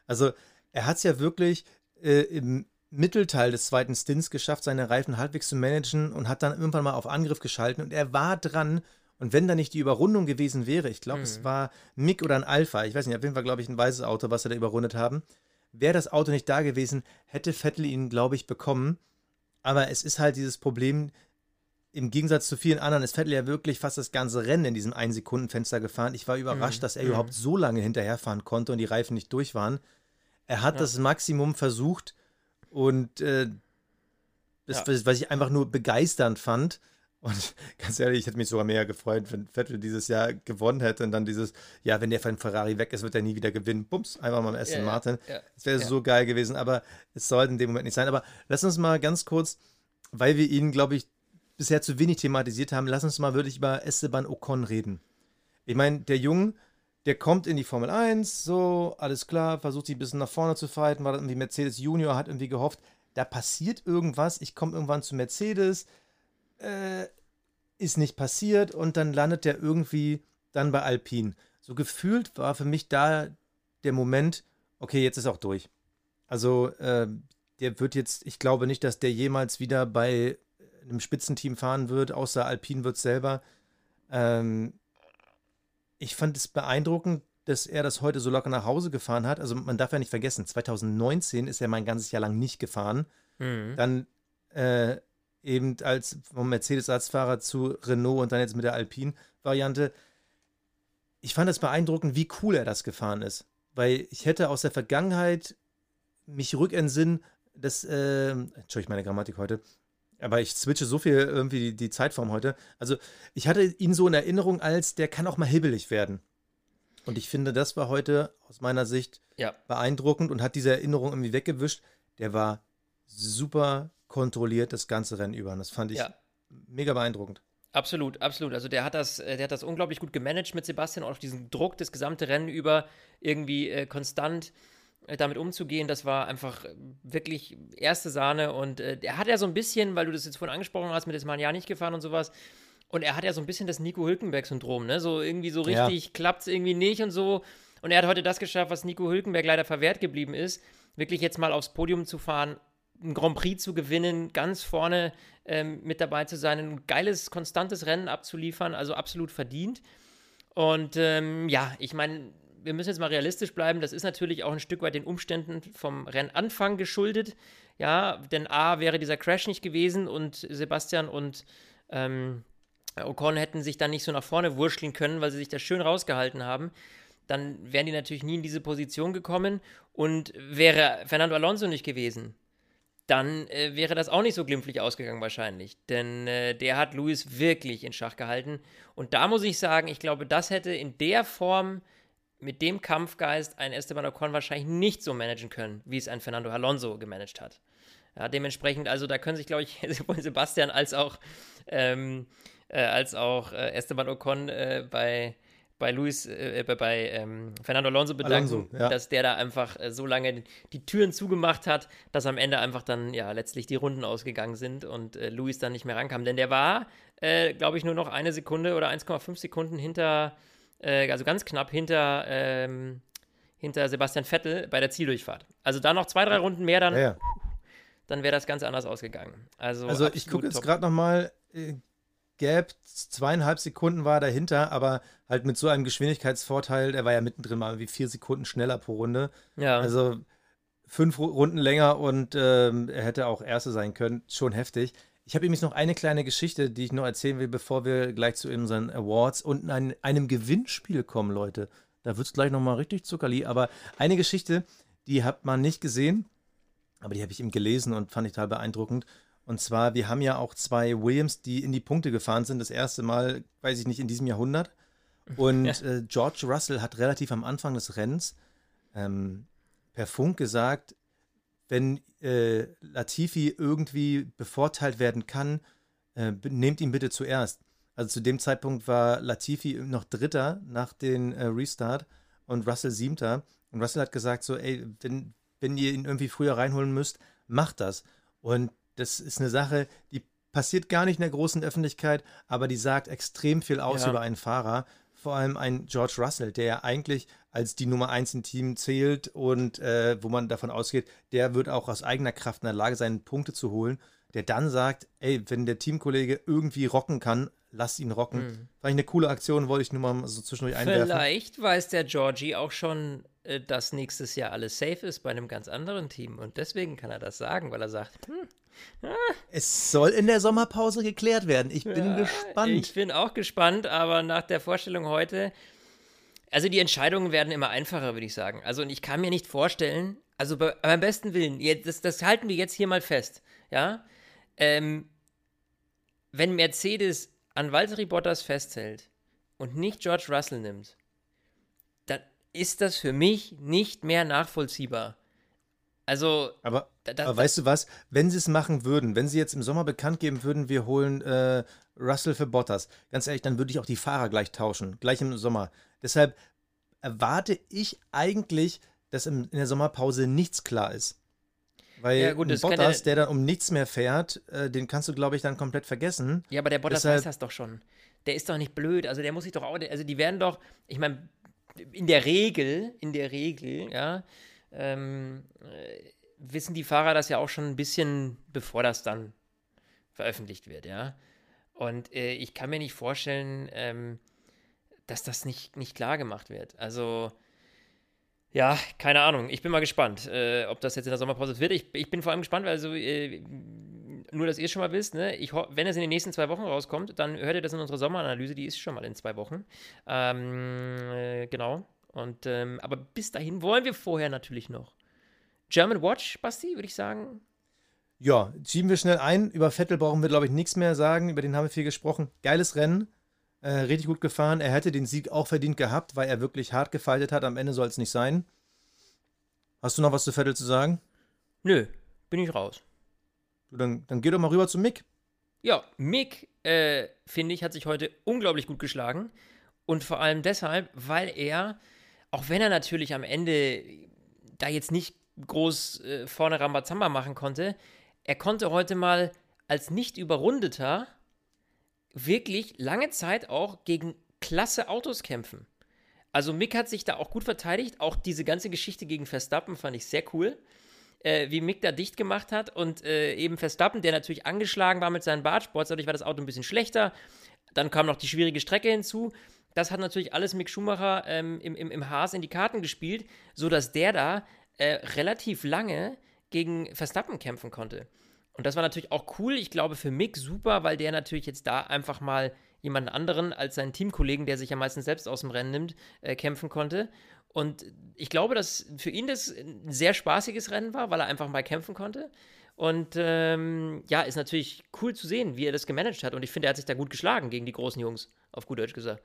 Also er hat es ja wirklich äh, im Mittelteil des zweiten Stints geschafft, seine Reifen halbwegs zu managen und hat dann irgendwann mal auf Angriff geschalten und er war dran. Und wenn da nicht die Überrundung gewesen wäre, ich glaube, mhm. es war Mick oder ein Alpha, ich weiß nicht, auf jeden Fall, glaube ich, ein weißes Auto, was sie da überrundet haben. Wäre das Auto nicht da gewesen, hätte Vettel ihn, glaube ich, bekommen. Aber es ist halt dieses Problem, im Gegensatz zu vielen anderen ist Vettel ja wirklich fast das ganze Rennen in diesem 1-Sekunden-Fenster gefahren. Ich war überrascht, mhm. dass er mhm. überhaupt so lange hinterherfahren konnte und die Reifen nicht durch waren. Er hat ja. das Maximum versucht, und äh, das, ja. was ich einfach nur begeisternd fand. Und [laughs] ganz ehrlich, ich hätte mich sogar mehr gefreut, wenn Vettel dieses Jahr gewonnen hätte und dann dieses, ja, wenn der von Ferrari weg ist, wird er nie wieder gewinnen. Bums, einfach mal am Aston ja, Martin. Ja, das wäre so geil gewesen, aber es sollte in dem Moment nicht sein. Aber lass uns mal ganz kurz, weil wir ihn, glaube ich, bisher zu wenig thematisiert haben, lass uns mal wirklich über Esteban Ocon reden. Ich meine, der Junge, der kommt in die Formel 1, so, alles klar, versucht sich ein bisschen nach vorne zu fighten, war irgendwie Mercedes Junior, hat irgendwie gehofft, da passiert irgendwas, ich komme irgendwann zu Mercedes, äh, ist nicht passiert und dann landet der irgendwie dann bei Alpine. So gefühlt war für mich da der Moment, okay, jetzt ist auch durch. Also, äh, der wird jetzt, ich glaube nicht, dass der jemals wieder bei einem Spitzenteam fahren wird, außer Alpine wird selber. Ähm, ich fand es beeindruckend, dass er das heute so locker nach Hause gefahren hat. Also man darf ja nicht vergessen, 2019 ist er mein ganzes Jahr lang nicht gefahren. Mhm. Dann äh, eben als vom Mercedes-Arztfahrer zu Renault und dann jetzt mit der Alpine-Variante. Ich fand es beeindruckend, wie cool er das gefahren ist. Weil ich hätte aus der Vergangenheit mich rückentsinnen, dass, äh, Entschuldigung, meine Grammatik heute, aber ich switche so viel irgendwie die, die Zeitform heute. Also, ich hatte ihn so in Erinnerung als, der kann auch mal hibbelig werden. Und ich finde, das war heute aus meiner Sicht ja. beeindruckend und hat diese Erinnerung irgendwie weggewischt. Der war super kontrolliert das ganze Rennen über. Und das fand ich ja. mega beeindruckend. Absolut, absolut. Also der hat das, äh, der hat das unglaublich gut gemanagt mit Sebastian, auch diesen Druck das gesamte Rennen über irgendwie äh, konstant damit umzugehen, das war einfach äh, wirklich erste Sahne und äh, er hat ja so ein bisschen, weil du das jetzt vorhin angesprochen hast, mit dem Jahr nicht gefahren und sowas, und er hat ja so ein bisschen das Nico Hülkenberg-Syndrom, ne? So irgendwie so richtig ja. klappt es irgendwie nicht und so. Und er hat heute das geschafft, was Nico Hülkenberg leider verwehrt geblieben ist, wirklich jetzt mal aufs Podium zu fahren, ein Grand Prix zu gewinnen, ganz vorne ähm, mit dabei zu sein, ein geiles, konstantes Rennen abzuliefern, also absolut verdient. Und ähm, ja, ich meine, wir müssen jetzt mal realistisch bleiben. Das ist natürlich auch ein Stück weit den Umständen vom Rennanfang geschuldet. Ja, denn A wäre dieser Crash nicht gewesen und Sebastian und ähm, Ocon hätten sich dann nicht so nach vorne wurschteln können, weil sie sich da schön rausgehalten haben. Dann wären die natürlich nie in diese Position gekommen. Und wäre Fernando Alonso nicht gewesen, dann äh, wäre das auch nicht so glimpflich ausgegangen wahrscheinlich. Denn äh, der hat Lewis wirklich in Schach gehalten. Und da muss ich sagen, ich glaube, das hätte in der Form mit dem Kampfgeist ein Esteban Ocon wahrscheinlich nicht so managen können, wie es ein Fernando Alonso gemanagt hat. Ja, dementsprechend, also da können sich, glaube ich, [laughs] sowohl Sebastian als auch, ähm, äh, als auch äh, Esteban Ocon äh, bei, bei Luis, äh, bei ähm, Fernando Alonso bedanken, Alonso, ja. dass der da einfach äh, so lange die Türen zugemacht hat, dass am Ende einfach dann ja letztlich die Runden ausgegangen sind und äh, Luis dann nicht mehr rankam. Denn der war, glaube ich, nur noch eine Sekunde oder 1,5 Sekunden hinter äh, also ganz knapp hinter, ähm, hinter Sebastian Vettel bei der Zieldurchfahrt. Also da noch zwei, drei Runden mehr, dann, ja, ja. dann wäre das ganz anders ausgegangen. Also, also ich gucke jetzt gerade nochmal, äh, Gap, zweieinhalb Sekunden war dahinter, aber halt mit so einem Geschwindigkeitsvorteil, der war ja mittendrin mal wie vier Sekunden schneller pro Runde. Ja. Also fünf Runden länger und ähm, er hätte auch Erste sein können. Schon heftig. Ich habe übrigens noch eine kleine Geschichte, die ich noch erzählen will, bevor wir gleich zu unseren Awards und einem Gewinnspiel kommen, Leute. Da wird es gleich nochmal richtig zuckerli. Aber eine Geschichte, die hat man nicht gesehen, aber die habe ich eben gelesen und fand ich total beeindruckend. Und zwar, wir haben ja auch zwei Williams, die in die Punkte gefahren sind, das erste Mal, weiß ich nicht, in diesem Jahrhundert. [laughs] Und ja. äh, George Russell hat relativ am Anfang des Rennens ähm, per Funk gesagt, wenn äh, Latifi irgendwie bevorteilt werden kann, äh, nehmt ihn bitte zuerst. Also zu dem Zeitpunkt war Latifi noch Dritter nach dem äh, Restart und Russell Siebter. Und Russell hat gesagt so, ey, wenn, wenn ihr ihn irgendwie früher reinholen müsst, macht das. Und das ist eine Sache, die passiert gar nicht in der großen Öffentlichkeit, aber die sagt extrem viel aus ja. über einen Fahrer. Vor allem ein George Russell, der ja eigentlich als die Nummer 1 im Team zählt und äh, wo man davon ausgeht, der wird auch aus eigener Kraft in der Lage sein, Punkte zu holen, der dann sagt, ey, wenn der Teamkollege irgendwie rocken kann, lass ihn rocken. Mhm. Fand ich eine coole Aktion, wollte ich nur mal so zwischendurch einwerfen. Vielleicht weiß der Georgie auch schon, äh, dass nächstes Jahr alles safe ist bei einem ganz anderen Team und deswegen kann er das sagen, weil er sagt, hm. Es soll in der Sommerpause geklärt werden. Ich bin ja, gespannt. Ich bin auch gespannt, aber nach der Vorstellung heute, also die Entscheidungen werden immer einfacher, würde ich sagen. Also und ich kann mir nicht vorstellen, also bei, beim besten Willen, das, das, halten wir jetzt hier mal fest, ja. Ähm, wenn Mercedes an Valtteri Bottas festhält und nicht George Russell nimmt, dann ist das für mich nicht mehr nachvollziehbar. Also. Aber, da, da, aber weißt du was? Wenn sie es machen würden, wenn sie jetzt im Sommer bekannt geben würden, wir holen äh, Russell für Bottas, ganz ehrlich, dann würde ich auch die Fahrer gleich tauschen, gleich im Sommer. Deshalb erwarte ich eigentlich, dass in, in der Sommerpause nichts klar ist. Weil ja, gut, Bottas, der dann um nichts mehr fährt, äh, den kannst du, glaube ich, dann komplett vergessen. Ja, aber der Bottas Deshalb, weiß das doch schon. Der ist doch nicht blöd. Also der muss sich doch auch, also die werden doch, ich meine, in der Regel, in der Regel, ja, ähm, äh, wissen die Fahrer das ja auch schon ein bisschen, bevor das dann veröffentlicht wird, ja. Und äh, ich kann mir nicht vorstellen, ähm, dass das nicht, nicht klar gemacht wird. Also, ja, keine Ahnung. Ich bin mal gespannt, äh, ob das jetzt in der Sommerpause wird. Ich, ich bin vor allem gespannt, weil so, äh, nur, dass ihr es schon mal wisst, ne? ich, wenn es in den nächsten zwei Wochen rauskommt, dann hört ihr das in unserer Sommeranalyse, die ist schon mal in zwei Wochen. Ähm, äh, genau. Und, ähm, aber bis dahin wollen wir vorher natürlich noch. German Watch, Basti, würde ich sagen. Ja, schieben wir schnell ein. Über Vettel brauchen wir, glaube ich, nichts mehr sagen. Über den haben wir viel gesprochen. Geiles Rennen. Äh, richtig gut gefahren. Er hätte den Sieg auch verdient gehabt, weil er wirklich hart gefaltet hat. Am Ende soll es nicht sein. Hast du noch was zu Vettel zu sagen? Nö, bin ich raus. Du, dann, dann geh doch mal rüber zu Mick. Ja, Mick, äh, finde ich, hat sich heute unglaublich gut geschlagen. Und vor allem deshalb, weil er auch wenn er natürlich am Ende da jetzt nicht groß äh, vorne Rambazamba machen konnte, er konnte heute mal als nicht überrundeter wirklich lange Zeit auch gegen klasse Autos kämpfen. Also Mick hat sich da auch gut verteidigt. Auch diese ganze Geschichte gegen Verstappen fand ich sehr cool. Äh, wie Mick da dicht gemacht hat und äh, eben Verstappen, der natürlich angeschlagen war mit seinen Bartsports, dadurch war das Auto ein bisschen schlechter. Dann kam noch die schwierige Strecke hinzu das hat natürlich alles Mick Schumacher ähm, im, im, im Haas in die Karten gespielt, sodass der da äh, relativ lange gegen Verstappen kämpfen konnte. Und das war natürlich auch cool. Ich glaube für Mick super, weil der natürlich jetzt da einfach mal jemanden anderen als seinen Teamkollegen, der sich ja meistens selbst aus dem Rennen nimmt, äh, kämpfen konnte. Und ich glaube, dass für ihn das ein sehr spaßiges Rennen war, weil er einfach mal kämpfen konnte. Und ähm, ja, ist natürlich cool zu sehen, wie er das gemanagt hat. Und ich finde, er hat sich da gut geschlagen gegen die großen Jungs, auf gut Deutsch gesagt.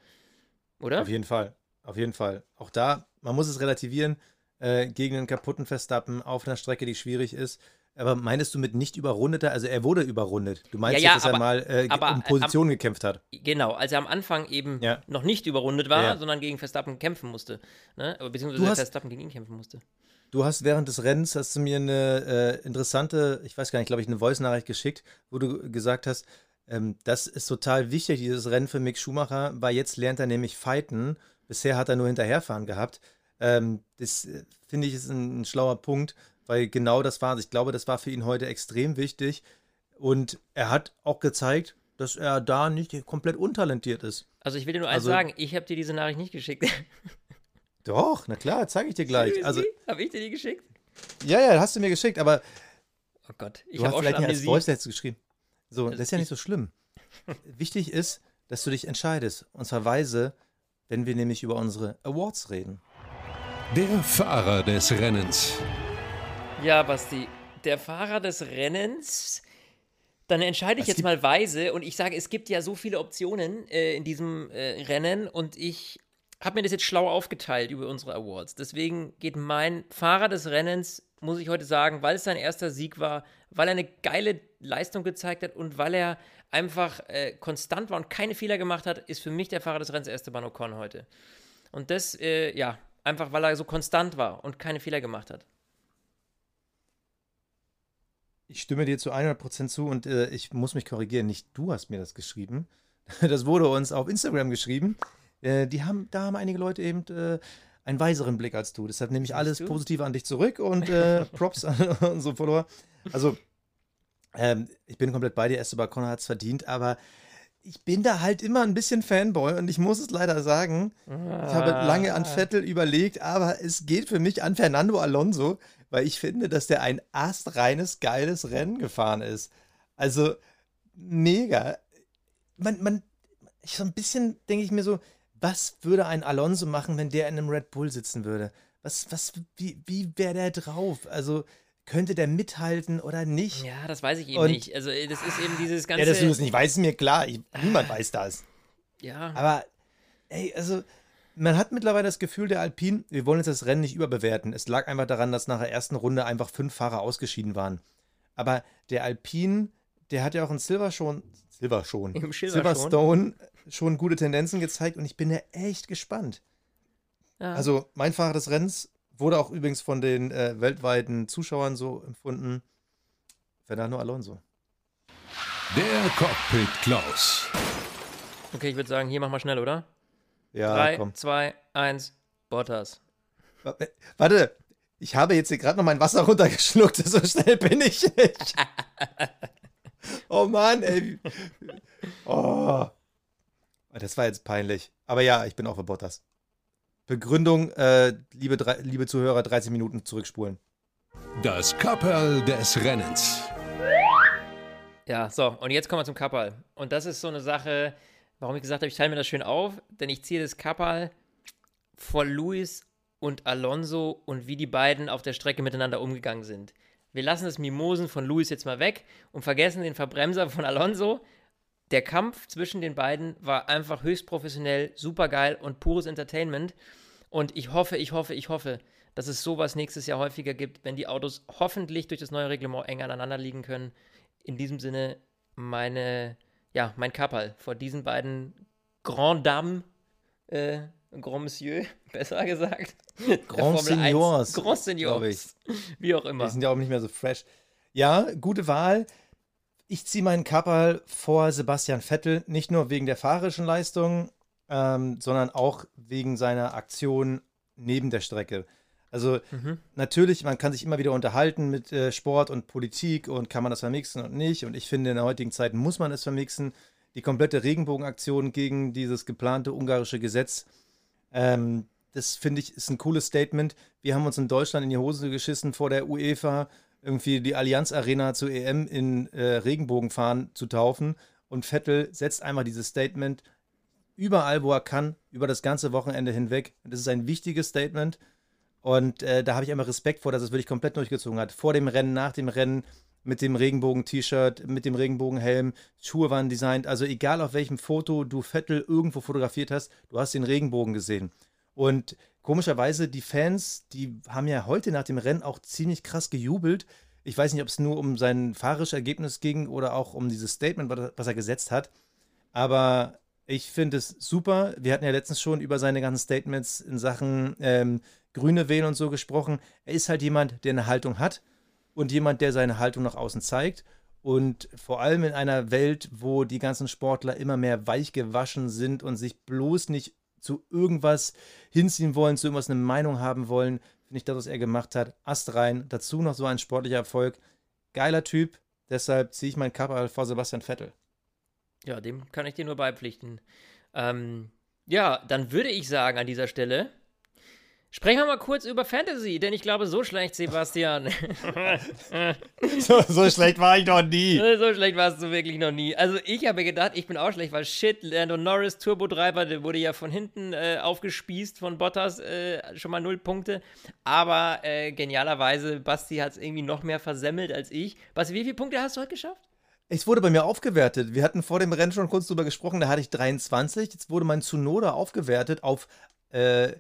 Oder? Auf jeden Fall. Auf jeden Fall. Auch da, man muss es relativieren, äh, gegen einen kaputten Verstappen auf einer Strecke, die schwierig ist. Aber meinst du mit nicht überrundeter? Also er wurde überrundet. Du meinst ja, ja, jetzt, dass aber, er mal äh, aber, um Position am, gekämpft hat. Genau, als er am Anfang eben ja. noch nicht überrundet war, sondern gegen Verstappen kämpfen musste. Ne? Beziehungsweise hast, Verstappen gegen ihn kämpfen musste. Du hast während des Rennens, hast du mir eine äh, interessante, ich weiß gar nicht, glaube ich, eine Voice-Nachricht geschickt, wo du gesagt hast, ähm, das ist total wichtig, dieses Rennen für Mick Schumacher, weil jetzt lernt er nämlich fighten. Bisher hat er nur hinterherfahren gehabt. Ähm, das äh, finde ich ist ein, ein, schlauer Punkt, weil genau das war. Ich glaube, das war für ihn heute extrem wichtig. Und er hat auch gezeigt, dass er da nicht komplett untalentiert ist. Also ich will dir nur eins also, sagen, ich habe dir diese Nachricht nicht geschickt. [laughs] Doch, na klar, zeige ich dir gleich. Also, habe ich dir die geschickt? Ja, ja, hast du mir geschickt, aber Oh Gott, ich habe auch vielleicht schon nicht als Voice geschrieben. So, das ist ja nicht so schlimm. Wichtig ist, dass du dich entscheidest. Und zwar weise, wenn wir nämlich über unsere Awards reden. Der Fahrer des Rennens. Ja, Basti, der Fahrer des Rennens. Dann entscheide ich jetzt mal weise und ich sage, es gibt ja so viele Optionen äh, in diesem äh, Rennen und ich habe mir das jetzt schlau aufgeteilt über unsere Awards. Deswegen geht mein Fahrer des Rennens, muss ich heute sagen, weil es sein erster Sieg war, weil er eine geile Leistung gezeigt hat und weil er einfach äh, konstant war und keine Fehler gemacht hat, ist für mich der Fahrer des Rennens Esteban Ocon heute. Und das, äh, ja, einfach weil er so konstant war und keine Fehler gemacht hat. Ich stimme dir zu 100% zu und äh, ich muss mich korrigieren. Nicht du hast mir das geschrieben. [laughs] Das wurde uns auf Instagram geschrieben. Äh, die haben, da haben einige Leute eben äh, einen weiseren Blick als du. Deshalb nehme ich alles? Positive an dich zurück und äh, Props an [laughs] unsere Follower. Also, ähm, ich bin komplett bei dir. Esteban Conner hat es verdient, aber ich bin da halt immer ein bisschen Fanboy und ich muss es leider sagen. Ah. Ich habe lange an Vettel überlegt, aber es geht für mich an Fernando Alonso, weil ich finde, dass der ein astreines, geiles Rennen gefahren ist. Also mega. Man, man, ich so ein bisschen denke ich mir so, was würde ein Alonso machen, wenn der in einem Red Bull sitzen würde? Was, was, wie, wie wäre der drauf? Also, könnte der mithalten oder nicht? Ja, das weiß ich eben und, nicht. Also, das ist eben dieses ganze. Ja, dass du das nicht weißt, ist mir klar. Ich, niemand weiß das. Ja. Aber, ey, also, man hat mittlerweile das Gefühl, der Alpine, wir wollen jetzt das Rennen nicht überbewerten. Es lag einfach daran, dass nach der ersten Runde einfach fünf Fahrer ausgeschieden waren. Aber der Alpine, der hat ja auch in Silver schon, Silver schon, Im Silverstone schon gute Tendenzen gezeigt und ich bin ja echt gespannt. Ja. Also, mein Fahrer des Rennens Wurde auch übrigens von den äh, weltweiten Zuschauern so empfunden. Fernando Alonso. Der Cockpit Klaus. Okay, ich würde sagen, hier mach mal schnell, oder? Ja, Drei, komm. zwei, eins, Bottas. Warte, ich habe jetzt hier gerade noch mein Wasser [laughs] runtergeschluckt. So schnell bin ich nicht. [laughs] oh Mann, ey. Oh. Das war jetzt peinlich. Aber ja, ich bin auch für Bottas. Begründung, äh, liebe, liebe Zuhörer, 30 Minuten zurückspulen. Das Kapperl des Rennens. Ja, so, und jetzt kommen wir zum Kapperl. Und das ist so eine Sache, warum ich gesagt habe, ich teile mir das schön auf, denn ich ziehe das Kapperl vor Luis und Alonso und wie die beiden auf der Strecke miteinander umgegangen sind. Wir lassen das Mimosen von Luis jetzt mal weg und vergessen den Verbremser von Alonso. Der Kampf zwischen den beiden war einfach höchst professionell, super geil und pures Entertainment. Und ich hoffe, ich hoffe, ich hoffe, dass es sowas nächstes Jahr häufiger gibt, wenn die Autos hoffentlich durch das neue Reglement eng aneinander liegen können. In diesem Sinne meine, ja, mein Kapperl vor diesen beiden Grand Dames, äh, Grand Monsieur, [laughs] besser gesagt. [laughs] Grand Seniors. Grand Seniors. Wie auch immer. Die sind ja auch nicht mehr so fresh. Ja, gute Wahl. Ich ziehe meinen Kapperl vor Sebastian Vettel, nicht nur wegen der fahrerischen Leistung, ähm, sondern auch wegen seiner Aktion neben der Strecke. Also mhm. natürlich, man kann sich immer wieder unterhalten mit äh, Sport und Politik und kann man das vermixen und nicht. Und ich finde, in der heutigen Zeit muss man es vermixen. Die komplette Regenbogenaktion gegen dieses geplante ungarische Gesetz, ähm, das finde ich, ist ein cooles Statement. Wir haben uns in Deutschland in die Hose geschissen vor der UEFA irgendwie die Allianz Arena zur EM in äh, Regenbogenfahren zu taufen. Und Vettel setzt einmal dieses Statement überall, wo er kann, über das ganze Wochenende hinweg. Das ist ein wichtiges Statement. Und äh, da habe ich einmal Respekt vor, dass es wirklich komplett durchgezogen hat. Vor dem Rennen, nach dem Rennen, mit dem Regenbogen-T-Shirt, mit dem Regenbogenhelm, Schuhe waren designt. Also egal auf welchem Foto du Vettel irgendwo fotografiert hast, du hast den Regenbogen gesehen. Und komischerweise, die Fans, die haben ja heute nach dem Rennen auch ziemlich krass gejubelt. Ich weiß nicht, ob es nur um sein fahrisches Ergebnis ging oder auch um dieses Statement, was er gesetzt hat. Aber ich finde es super. Wir hatten ja letztens schon über seine ganzen Statements in Sachen ähm, Grüne wählen und so gesprochen. Er ist halt jemand, der eine Haltung hat und jemand, der seine Haltung nach außen zeigt. Und vor allem in einer Welt, wo die ganzen Sportler immer mehr weich gewaschen sind und sich bloß nicht zu irgendwas hinziehen wollen, zu irgendwas eine Meinung haben wollen, finde ich das, was er gemacht hat, Ast rein. Dazu noch so ein sportlicher Erfolg. Geiler Typ. Deshalb ziehe ich meinen Kappa vor Sebastian Vettel. Ja, dem kann ich dir nur beipflichten. Ähm, ja, dann würde ich sagen an dieser Stelle, Sprechen wir mal kurz über Fantasy, denn ich glaube, so schlecht, Sebastian. [laughs] so, so, schlecht war ich noch nie. So schlecht warst du wirklich noch nie. Also, ich habe gedacht, ich bin auch schlecht, weil shit, Lando Norris, Turbotreiber, der wurde ja von hinten äh, aufgespießt von Bottas, äh, schon mal null Punkte. Aber äh, genialerweise, Basti hat es irgendwie noch mehr versemmelt als ich. Basti, wie viele Punkte hast du heute geschafft? Es wurde bei mir aufgewertet. Wir hatten vor dem Rennen schon kurz drüber gesprochen, da hatte ich 23. Jetzt wurde mein Tsunoda aufgewertet auf äh,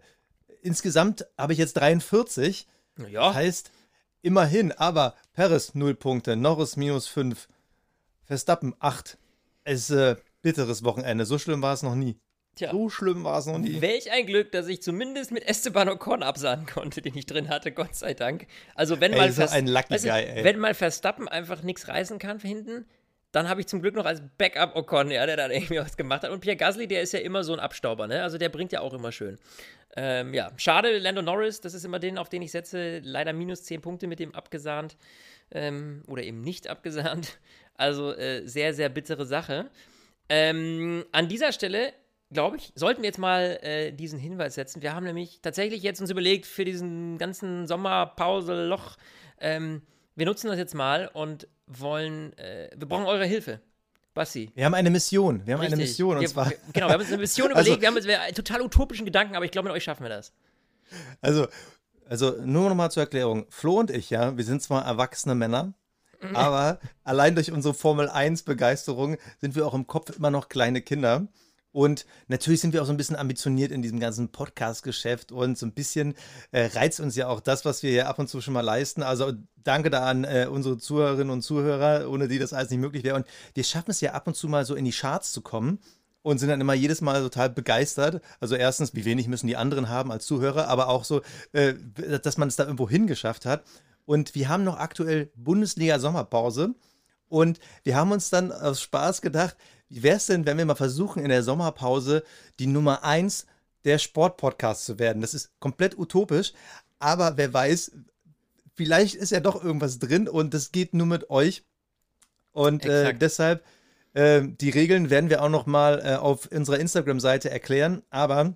insgesamt habe ich jetzt 43. Ja. Das heißt, immerhin, aber Paris 0 Punkte, Norris minus 5, Verstappen 8. Es ist äh, bitteres Wochenende. So schlimm war es noch nie. Tja. So schlimm war es noch nie. Welch ein Glück, dass ich zumindest mit Esteban Ocon absahen konnte, den ich drin hatte, Gott sei Dank. Also wenn ey, mal, Vers ein Lucky Guy, wenn mal Verstappen einfach nichts reißen kann hinten, dann habe ich zum Glück noch als Backup Ocon, ja, der da irgendwie was gemacht hat. Und Pierre Gasly, der ist ja immer so ein Abstauber, ne? Also der bringt ja auch immer schön. Ähm, ja, schade, Lando Norris, das ist immer den, auf den ich setze. Leider minus 10 Punkte mit dem abgesahnt. Ähm, oder eben nicht abgesahnt. [laughs] Also äh, sehr, sehr bittere Sache. Ähm, an dieser Stelle glaube ich, sollten wir jetzt mal äh, diesen Hinweis setzen. Wir haben nämlich tatsächlich jetzt uns überlegt, für diesen ganzen Sommerpause-Loch, ähm, wir nutzen das jetzt mal und wollen, äh, wir brauchen eure Hilfe. Basti. Wir haben eine Mission. Wir haben Richtig. eine Mission und wir, zwar. Genau, wir haben uns eine Mission [laughs] überlegt. Also, wir haben uns total utopischen Gedanken, aber ich glaube, mit euch schaffen wir das. Also, also nur noch mal zur Erklärung. Flo und ich, ja, wir sind zwar erwachsene Männer, mhm. aber allein durch unsere Formel 1 Begeisterung sind wir auch im Kopf immer noch kleine Kinder. Und natürlich sind wir auch so ein bisschen ambitioniert in diesem ganzen Podcast-Geschäft und so ein bisschen äh, reizt uns ja auch das, was wir hier ab und zu schon mal leisten. Also danke da an äh, unsere Zuhörerinnen und Zuhörer, ohne die das alles nicht möglich wäre. Und wir schaffen es ja ab und zu mal so in die Charts zu kommen und sind dann immer jedes Mal total begeistert. Also erstens, wie wenig müssen die anderen haben als Zuhörer, aber auch so, äh, dass man es da irgendwo hingeschafft hat. Und wir haben noch aktuell Bundesliga-Sommerpause. Und wir haben uns dann aus Spaß gedacht, wäre es denn, wenn wir mal versuchen, in der Sommerpause die Nummer 1 der Sportpodcasts zu werden? Das ist komplett utopisch, aber wer weiß, vielleicht ist ja doch irgendwas drin und das geht nur mit euch. Und äh, deshalb, äh, die Regeln werden wir auch noch mal äh, auf unserer Instagram-Seite erklären, aber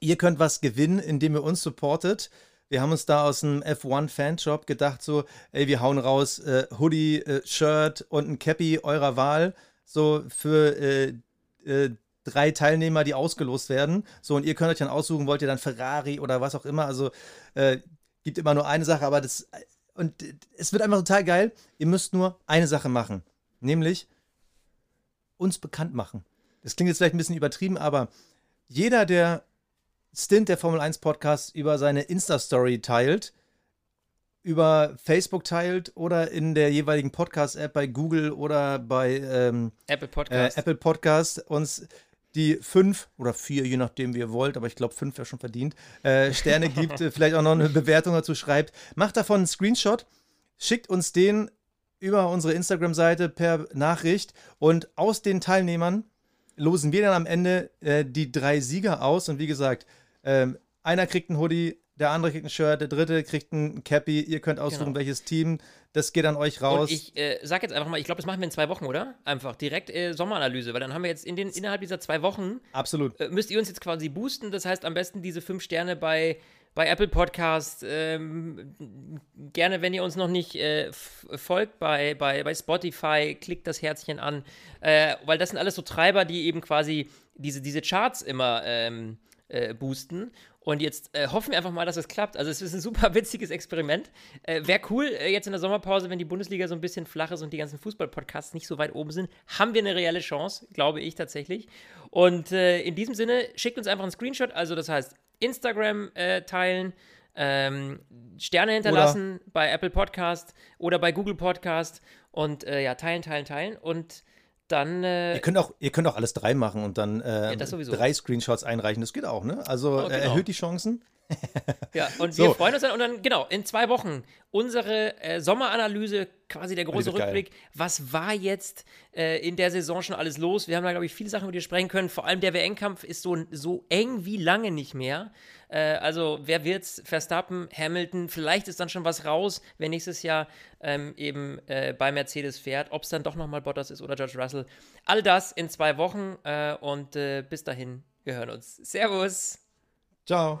ihr könnt was gewinnen, indem ihr uns supportet. Wir haben uns da aus dem F1 Fanshop gedacht, so, ey, wir hauen raus äh, Hoodie, äh, Shirt und ein Cappy eurer Wahl so für äh, äh, drei Teilnehmer, die ausgelost werden. So, und ihr könnt euch dann aussuchen, wollt ihr dann Ferrari oder was auch immer. Also äh, gibt immer nur eine Sache, aber das. Und es wird einfach total geil. Ihr müsst nur eine Sache machen. Nämlich uns bekannt machen. Das klingt jetzt vielleicht ein bisschen übertrieben, aber jeder, der Stint der Formel 1 Podcast über seine Insta-Story teilt, über Facebook teilt oder in der jeweiligen Podcast-App bei Google oder bei ähm, Apple Podcast. Äh, Apple Podcast uns die fünf oder vier, je nachdem wie ihr wollt, aber ich glaube fünf wäre schon verdient, äh, Sterne [laughs] gibt, vielleicht auch noch eine Bewertung dazu schreibt. Macht davon einen Screenshot, schickt uns den über unsere Instagram-Seite per Nachricht und aus den Teilnehmern losen wir dann am Ende äh, die drei Sieger aus und wie gesagt, ähm, einer kriegt einen Hoodie, der andere kriegt ein Shirt, der dritte kriegt ein Cappy. Ihr könnt aussuchen, genau. welches Team. Das geht an euch raus. Und ich äh, sag jetzt einfach mal, ich glaube, das machen wir in zwei Wochen, oder? Einfach direkt äh, Sommeranalyse, weil dann haben wir jetzt in den, innerhalb dieser zwei Wochen. Absolut. Äh, müsst ihr uns jetzt quasi boosten. Das heißt, am besten diese fünf Sterne bei, bei Apple Podcast. Ähm, gerne, wenn ihr uns noch nicht äh, folgt bei, bei, bei Spotify, klickt das Herzchen an. Äh, weil das sind alles so Treiber, die eben quasi diese, diese Charts immer. Ähm, äh, boosten. Und jetzt äh, hoffen wir einfach mal, dass es klappt. Also es ist ein super [laughs] witziges Experiment. Äh, Wäre cool, äh, jetzt in der Sommerpause, wenn die Bundesliga so ein bisschen flach ist und die ganzen Fußball-Podcasts nicht so weit oben sind, haben wir eine reelle Chance, glaube ich tatsächlich. Und äh, in diesem Sinne, schickt uns einfach einen Screenshot, also das heißt Instagram äh, teilen, ähm, Sterne hinterlassen oder bei Apple Podcast oder bei Google Podcast und äh, ja, teilen, teilen, teilen. Und dann. Äh, ihr, könnt auch, ihr könnt auch alles drei machen und dann äh, ja, drei Screenshots einreichen. Das geht auch, ne? Also oh, genau. erhöht die Chancen. Ja, [laughs] und so. wir freuen uns dann. Und dann, genau, in zwei Wochen unsere äh, Sommeranalyse, quasi der große Rückblick. Geil. Was war jetzt äh, in der Saison schon alles los? Wir haben da, glaube ich, viele Sachen, über die wir sprechen können. Vor allem der WM-Kampf ist so, so eng wie lange nicht mehr. Äh, also, wer wird's? Verstappen, Hamilton, vielleicht ist dann schon was raus, wer nächstes Jahr ähm, eben äh, bei Mercedes fährt. Ob es dann doch nochmal Bottas ist oder George Russell. All das in zwei Wochen äh, und äh, bis dahin, wir hören uns. Servus. Ciao.